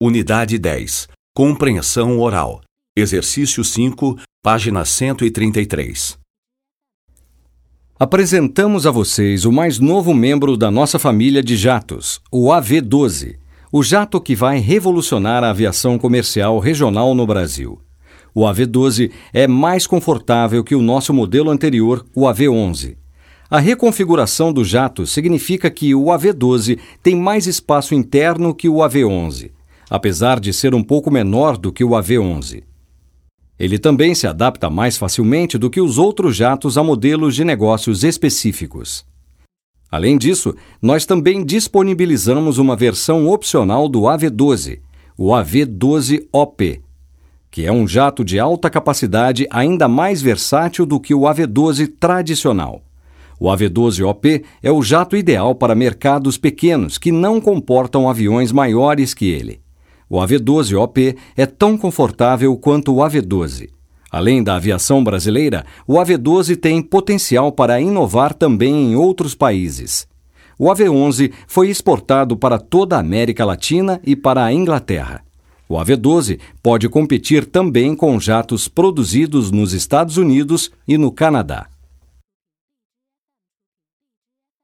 Unidade 10. Compreensão oral. Exercício 5, página 133. Apresentamos a vocês o mais novo membro da nossa família de jatos, o AV-12, o jato que vai revolucionar a aviação comercial regional no Brasil. O AV-12 é mais confortável que o nosso modelo anterior, o AV-11. A reconfiguração do jato significa que o AV-12 tem mais espaço interno que o AV-11 apesar de ser um pouco menor do que o AV-11. Ele também se adapta mais facilmente do que os outros jatos a modelos de negócios específicos. Além disso, nós também disponibilizamos uma versão opcional do AV-12, o AV-12OP, que é um jato de alta capacidade ainda mais versátil do que o AV-12 tradicional. O AV-12OP é o jato ideal para mercados pequenos que não comportam aviões maiores que ele. O AV-12OP é tão confortável quanto o AV-12. Além da aviação brasileira, o AV-12 tem potencial para inovar também em outros países. O AV-11 foi exportado para toda a América Latina e para a Inglaterra. O AV-12 pode competir também com jatos produzidos nos Estados Unidos e no Canadá.